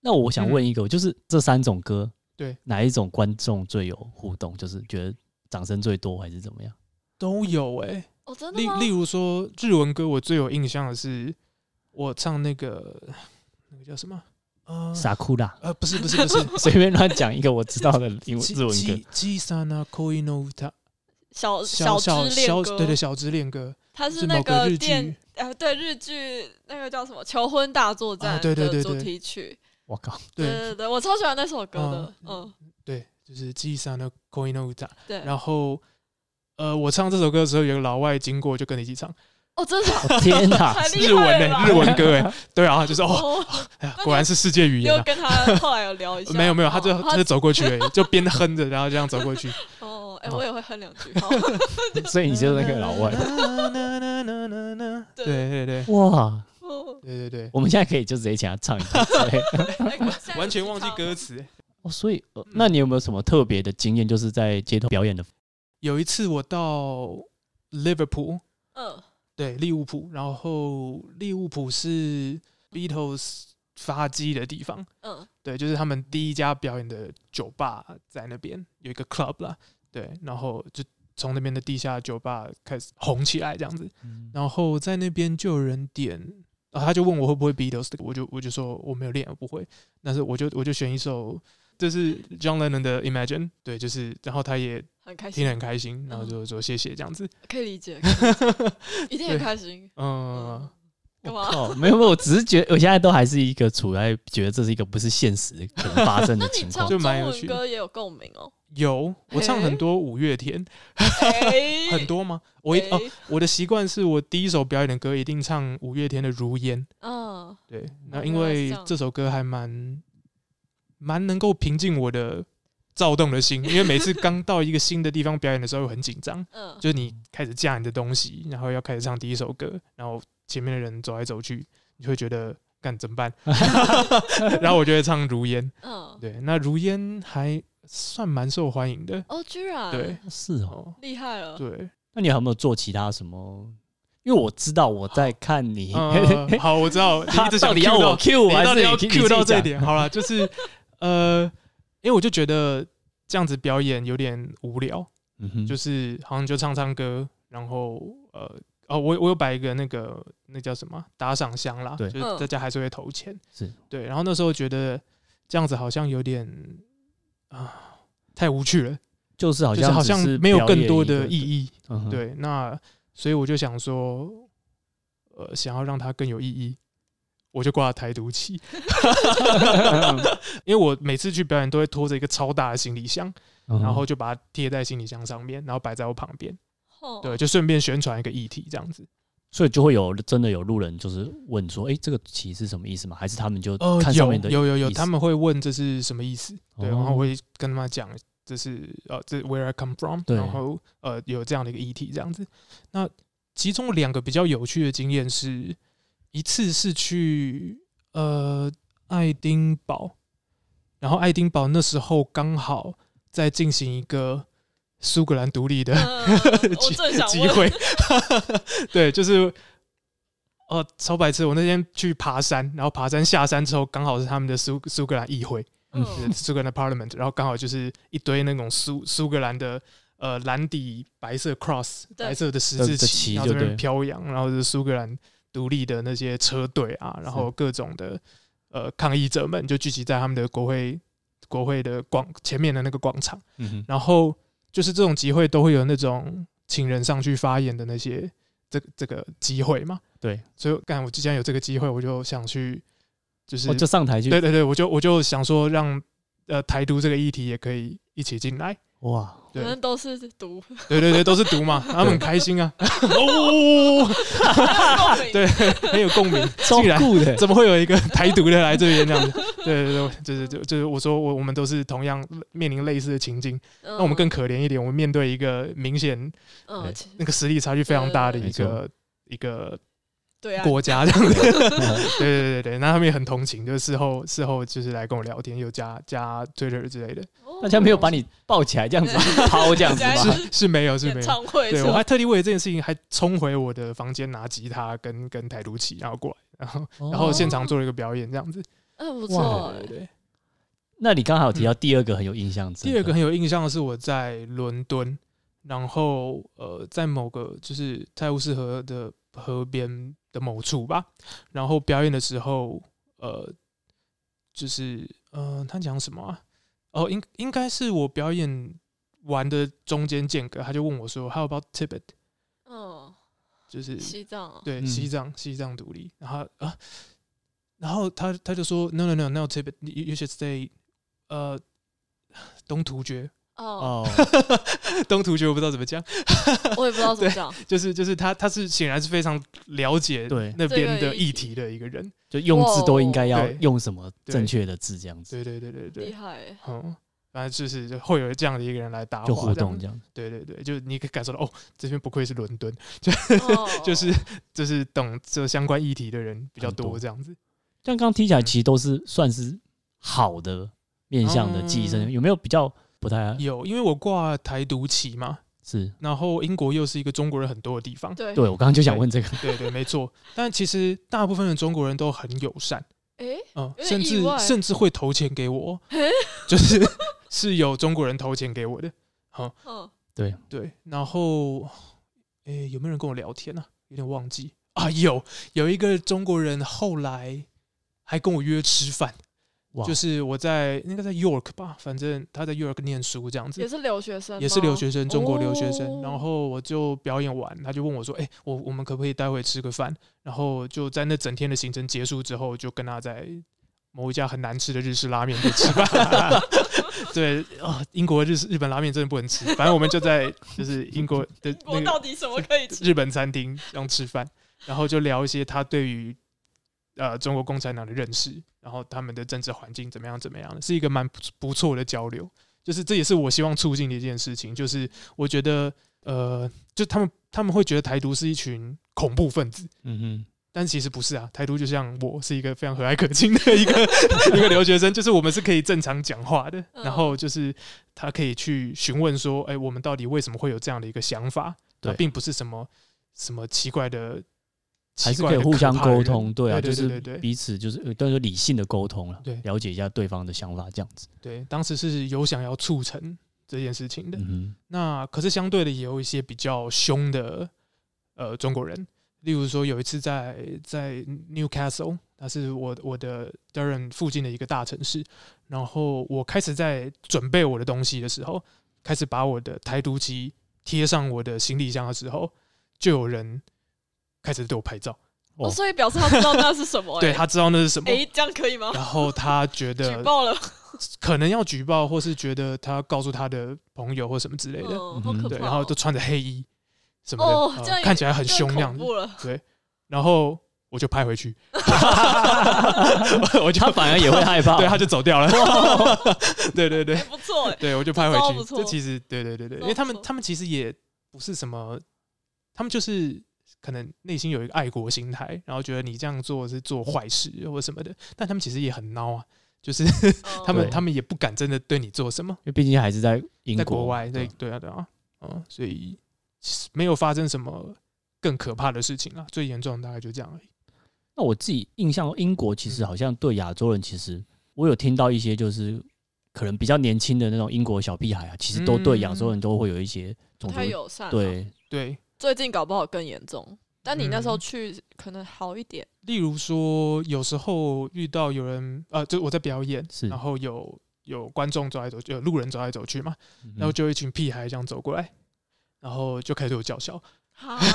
那我想问一个，就是这三种歌，
对，
哪一种观众最有互动？就是觉得掌声最多，还是怎么样？
都有哎，
哦，真的
例例如说日文歌，我最有印象的是我唱那个那个叫什么？
傻哭啦！
呃，不是不是不是，
随便乱讲一个我知道的英文 日文歌。
小小小恋歌，
对对，小支恋歌，
它是那个电呃，对日剧那个叫什么《求婚大作战》的主题曲。
我靠，
对。对对，我超喜欢那首歌的，嗯，
对，就是记忆上的 Koi no Uta。
对，
然后呃，我唱这首歌的时候，有个老外经过，就跟你一起唱。
哦，真的，
天哪，
日文呢，日文歌哎，对啊，就是哦，哎呀，果然是世界语言。
又跟他后来有聊一下，
没有没有，他就他就走过去，就边哼着，然后这样走过去。
哦，哎，我也会哼两句。
所以你就是那个老外。
对对对，
哇，
对对对，
我们现在可以就直接请他唱一
段，完全忘记歌词。
哦，所以，那你有没有什么特别的经验，就是在街头表演的？
有一次我到 Liverpool，嗯。对，利物浦，然后利物浦是 Beatles 发迹的地方。嗯，对，就是他们第一家表演的酒吧在那边有一个 club 啦。对，然后就从那边的地下酒吧开始红起来这样子。嗯、然后在那边就有人点，然后他就问我会不会 Beatles，我就我就说我没有练，我不会。但是我就我就选一首。这是 John Lennon 的 Imagine，对，就是，然后他也听得很开心，然后就说谢谢这样子，
可以理解，理解一定很开心。
嗯，
干嘛？
没有没有，我只是觉得我现在都还是一个处在觉得这是一个不是现实可能发生的 情况，
就蛮有趣的。歌也有共鸣哦，
有，我唱很多五月天，很多吗？我一哦，我的习惯是我第一首表演的歌一定唱五月天的《如烟》。嗯，对，那因为这首歌还蛮。蛮能够平静我的躁动的心，因为每次刚到一个新的地方表演的时候很紧张，嗯，就是你开始架你的东西，然后要开始唱第一首歌，然后前面的人走来走去，你会觉得干怎么办？然后我就会唱《如烟》，嗯，对，那《如烟》还算蛮受欢迎的。
哦，居然。
对，
是哦，
厉害了，
对，
那你还有没有做其他什么？因为我知道我在看你，
好，我知道你一直想 Q
到 Q 还是
要 Q 到这一点，好了，就是。呃，因为我就觉得这样子表演有点无聊，嗯哼，就是好像就唱唱歌，然后呃，哦，我我有摆一个那个那叫什么打赏箱啦，对，就是大家还是会投钱，是对，然后那时候觉得这样子好像有点啊、呃、太无趣了，
就是好像
好像没有更多的意义，嗯、对，那所以我就想说，呃，想要让它更有意义。我就挂了台独旗，因为我每次去表演都会拖着一个超大的行李箱，然后就把它贴在行李箱上面，然后摆在我旁边，对，就顺便宣传一个议题这样子，
所以就会有真的有路人就是问说，哎，这个旗是什么意思吗？还是他们就看上面的
有有有，他们会问这是什么意思？对，然后我会跟他们讲这是呃这 Where I come from，然后呃有这样的一个议题这样子。那其中两个比较有趣的经验是。一次是去呃爱丁堡，然后爱丁堡那时候刚好在进行一个苏格兰独立的 机会，对，就是哦超白痴！我那天去爬山，然后爬山下山之后，刚好是他们的苏苏格兰议会，嗯，苏格兰的 Parliament，然后刚好就是一堆那种苏苏格兰的呃蓝底白色 cross 白色的十字旗，然后这边飘扬，然后是苏格兰。独立的那些车队啊，然后各种的呃抗议者们就聚集在他们的国会国会的广前面的那个广场，嗯、然后就是这种集会都会有那种请人上去发言的那些这这个机会嘛，
对，
所以干我既然有这个机会，我就想去，就是我
就上台去，
对对对，我就我就想说让呃台独这个议题也可以一起进来。
哇，
可能都是毒，
对对对，都是毒嘛，他们很开心啊，哦，对，很有共鸣，超酷的，怎么会有一个台独的来这边这样子？对对对，就是就就是我说我我们都是同样面临类似的情境，那我们更可怜一点，我们面对一个明显，那个实力差距非常大的一个一个。对啊，国家这样子，对对对对，那他们也很同情，就是事后事后就是来跟我聊天，又加加 Twitter 之类的。
大家没有把你抱起来这样子 抛这样子吗？
是是没有是没有。对，我还特地为了这件事情还冲回我的房间拿吉他跟跟台独旗，然后过来，然后然后现场做了一个表演这样子。
嗯，不错。对对。
那你刚好有提到第二个很有印象，
第二个很有印象的是我在伦敦，然后呃，在某个就是泰晤士河的河边。的某处吧，然后表演的时候，呃，就是，呃，他讲什么啊？哦，应应该是我表演完的中间间隔，他就问我说：“How about Tibet？”
嗯，
就是
西藏，
对，西藏，西藏独立。然后啊，然后他他就说：“No, no, no, no, Tibet. You, you should stay. 呃，东突厥。”哦，东突厥我不知道怎么讲，
我也不知道怎么讲，
就是就是他他是显然是非常了解对。那边的议题的一个人，
就用字都应该要用什么正确的字这样子，
对对对对对，
厉害，
嗯，反正就是会有这样的一个人来搭话，
就互动这样，
对对对，就你可以感受到哦，这边不愧是伦敦，就 就是就是懂这相关议题的人比较多这样子，
像刚刚听起来其实都是算是好的面向的寄生，有没有比较？不太
有，因为我挂台独旗嘛，
是，
然后英国又是一个中国人很多的地方，
对，
对我刚刚就想问这个，
对对，没错，但其实大部分的中国人都很友善，
哎，
嗯，甚至甚至会投钱给我，就是是有中国人投钱给我的，好，
嗯，对。
对，然后，哎，有没有人跟我聊天呢？有点忘记。啊，有有一个中国人后来还跟我约吃饭。就是我在应该在 York 吧，反正他在 York 念书这样子，
也是留学生，
也是留学生，中国留学生。然后我就表演完，他就问我说：“哎，我我们可不可以待会吃个饭？”然后就在那整天的行程结束之后，就跟他在某一家很难吃的日式拉面店吃饭。对啊，英国日式日本拉面真的不能吃。反正我们就在就是英国的那个
到底什么可以吃？
日本餐厅这样吃饭，然后就聊一些他对于。呃，中国共产党的认识，然后他们的政治环境怎么样？怎么样的，是一个蛮不错的交流。就是这也是我希望促进的一件事情。就是我觉得，呃，就他们他们会觉得台独是一群恐怖分子，嗯哼，但其实不是啊。台独就像我是一个非常和蔼可亲的一个 一个留学生，就是我们是可以正常讲话的。然后就是他可以去询问说，哎，我们到底为什么会有这样的一个想法？对，并不是什么什么奇怪的。
还是可以互相沟通，对啊，就是彼此就是都是理性的沟通了，对，了解一下对方的想法，这样子。
对，当时是有想要促成这件事情的。嗯，那可是相对的，也有一些比较凶的呃中国人，例如说有一次在在 Newcastle，那是我我的 Durham 附近的一个大城市，然后我开始在准备我的东西的时候，开始把我的台独旗贴上我的行李箱的时候，就有人。开始对我拍照，
哦，所以表示他知道那是什么、欸？
对，他知道那是什么？
哎、欸，这样可以吗？
然后他觉得
举报了，
可能要举报，或是觉得他告诉他的朋友或什么之类的，
哦哦、
对，然后都穿着黑衣什么的，哦呃、看起来很凶样子。对，然后我就拍回去，
我就他反而也会害怕，
对，他就走掉了。对对对，
不错，
对我就拍回去。这其实对对对对，因为他们他们其实也不是什么，他们就是。可能内心有一个爱国心态，然后觉得你这样做是做坏事或什么的，但他们其实也很孬啊，就是 他们他们也不敢真的对你做什么，
因为毕竟还是在英国，
在国外，对对啊。对啊，嗯，所以没有发生什么更可怕的事情啊，最严重的大概就这样而已。
那我自己印象，英国其实好像对亚洲人，其实我有听到一些，就是可能比较年轻的那种英国小屁孩啊，其实都对亚洲人都会有一些种族
友善，
对对。
最近搞不好更严重，但你那时候去可能好一点。
例如说，有时候遇到有人，呃，就我在表演，然后有有观众走来走，有路人走来走去嘛，然后就一群屁孩这样走过来，然后就开始对我叫嚣，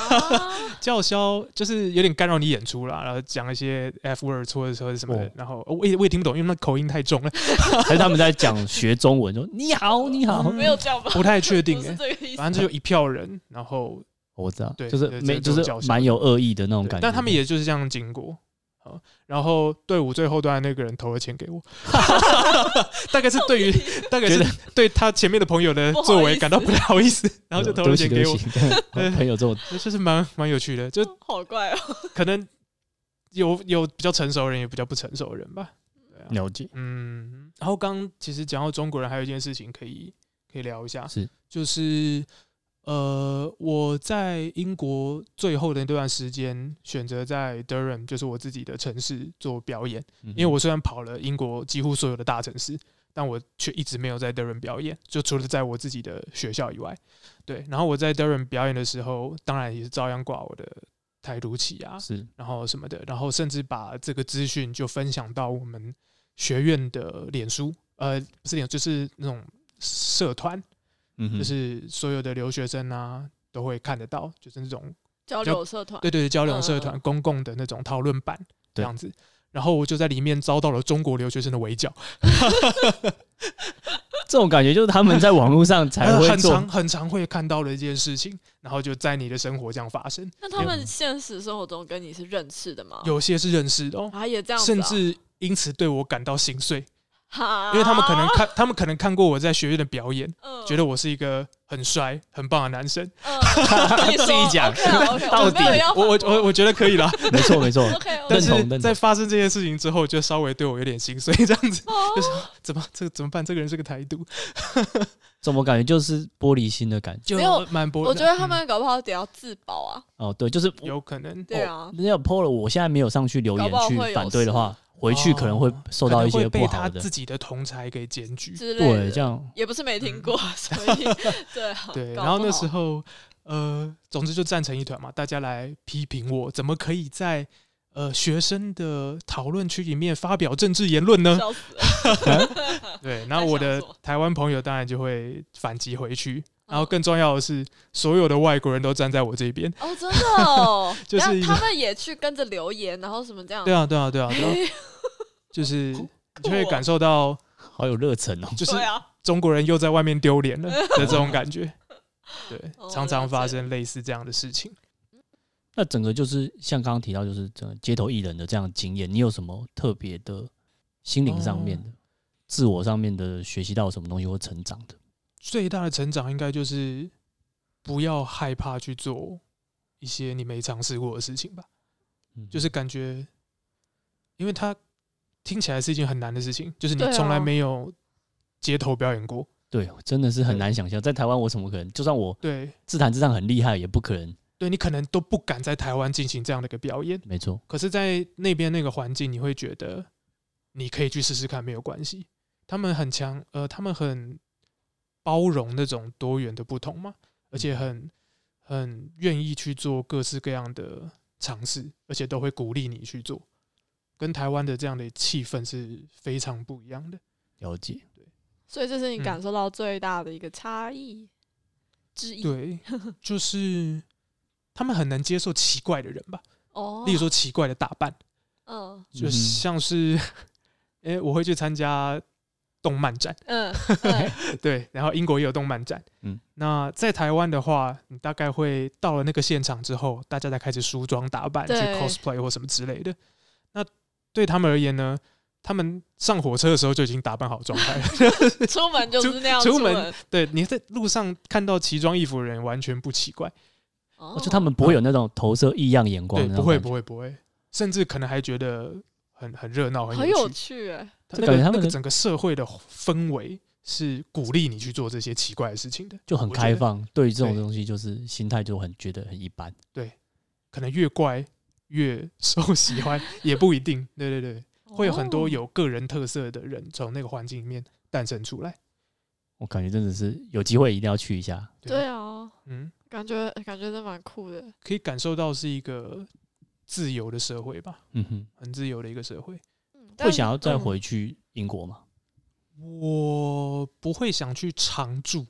叫嚣就是有点干扰你演出啦，然后讲一些 F word 或者说什么的，然后我也我也听不懂，因为那口音太重了，
还是他们在讲学中文，说你好你好，
没有叫吧？
不太确定 哎，反正就一票人，然后。
我知道，对，就是没，就是蛮有恶意的那种感觉。
但他们也就是这样经过，然后队伍最后端的那个人投了钱给我，大概是对于，大概是对他前面的朋友的作为感到不太好意思，然后就投了钱给我。
朋友这种，
就是蛮蛮有趣的，就
好怪哦。
可能有有比较成熟的人，也比较不成熟的人吧。
了解，
嗯。然后刚其实讲到中国人，还有一件事情可以可以聊一下，
是
就是。呃，我在英国最后的那段时间选择在 Durham，就是我自己的城市做表演。因为我虽然跑了英国几乎所有的大城市，但我却一直没有在 Durham 表演，就除了在我自己的学校以外。对，然后我在 Durham 表演的时候，当然也是照样挂我的台独旗啊，
是，
然后什么的，然后甚至把这个资讯就分享到我们学院的脸书，呃，不是脸，就是那种社团。嗯，就是所有的留学生啊都会看得到，就是那种
交流社团，
对对对，交流社团、嗯、公共的那种讨论版这样子。然后我就在里面遭到了中国留学生的围剿。
这种感觉就是他们在网络上才会
很常很常会看到的一件事情，然后就在你的生活这样发生。
那他们现实生活中跟你是认识的吗？
有些是认识的哦，
啊也这样、啊，
甚至因此对我感到心碎。因为他们可能看，他们可能看过我在学院的表演，嗯、觉得我是一个很帅、很棒的男生。
嗯、
自己讲，okay, okay, 到底
我我我我觉得可以啦，
没错没错。
但是在发生这件事情之后，就稍微对我有点心碎，这样子，就是怎么这怎么办？这个人是个台独，
怎么感觉就是玻璃心的感觉？
没有蛮玻璃。我觉得他们搞不好得要自保啊。
哦，对，就是
有可能。
对啊，
人家 PO 了，我现在没有上去留言去反对的话。回去可能会受到一些不好的，
被他自己的同才给检举，
对，这样
也不是没听过，嗯、所以对
对。然后那时候，呃，总之就站成一团嘛，大家来批评我，怎么可以在呃学生的讨论区里面发表政治言论呢？对，然后我的台湾朋友当然就会反击回去。然后更重要的是，所有的外国人都站在我这边。
哦，真的哦，就是他们也去跟着留言，然后什么这样。
对啊，对啊，对啊，对啊，就是你就会感受到
好有热忱哦。
就是中国人又在外面丢脸了的这种感觉。对，常常发生类似这样的事情。
那整个就是像刚刚提到，就是整个街头艺人的这样的经验，你有什么特别的心灵上面的、自我上面的学习到什么东西或成长的？
最大的成长应该就是不要害怕去做一些你没尝试过的事情吧。就是感觉，因为它听起来是一件很难的事情，就是你从来没有街头表演过。
对，真的是很难想象，在台湾我怎么可能？就算我对自弹自唱很厉害，也不可能。
对，你可能都不敢在台湾进行这样的一个表演。
没错。
可是，在那边那个环境，你会觉得你可以去试试看，没有关系。他们很强，呃，他们很。包容那种多元的不同嘛，而且很很愿意去做各式各样的尝试，而且都会鼓励你去做，跟台湾的这样的气氛是非常不一样的。
了解，
对，
所以这是你感受到最大的一个差异之一。
对，就是他们很能接受奇怪的人吧？哦，例如说奇怪的打扮，嗯，就像是，哎，我会去参加。动漫展，嗯，对，然后英国也有动漫展，嗯，那在台湾的话，你大概会到了那个现场之后，大家才开始梳妆打扮，去 cosplay 或什么之类的。那对他们而言呢，他们上火车的时候就已经打扮好状态了，
出门就是那样
出门。对，你在路上看到奇装异服的人完全不奇怪，
哦，就他们不会有那种投射异样眼光，
对，不会，不会，不会，甚至可能还觉得很很热闹，
很有趣，哎。
那个那个整个社会的氛围是鼓励你去做这些奇怪的事情的，
就很开放。对于这种东西，就是心态就很觉得很一般。
对，可能越怪越受 喜欢，也不一定。对对对，会有很多有个人特色的人从那个环境里面诞生出来。
我感觉真的是有机会一定要去一下。
对啊，嗯，感觉感觉真蛮酷的，
可以感受到是一个自由的社会吧。嗯哼，很自由的一个社会。
会想要再回去英国吗？
我不会想去常住，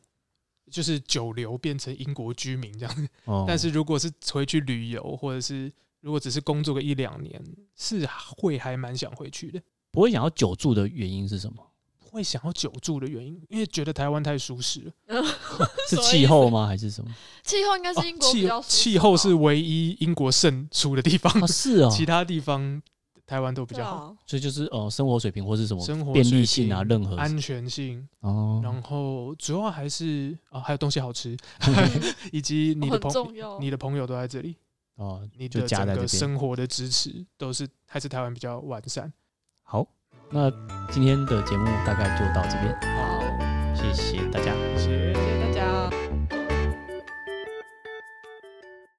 就是久留变成英国居民这样。哦，但是如果是回去旅游，或者是如果只是工作个一两年，是会还蛮想回去的。
不会想要久住的原因是什么？
不会想要久住的原因，因为觉得台湾太舒适了。
是气候吗？还是什么？
气候应该是英国。
气候是唯一英国胜出的地方。
哦，是哦，
其他地方。台湾都比较好，
所以就是呃，生活水平或是什么便利性啊，任何
安全性。哦，然后主要还是啊，还有东西好吃，以及你的朋友，你的朋友都在这里。哦，你的整个生活的支持都是还是台湾比较完善。
好，那今天的节目大概就到这边，好，谢谢大家。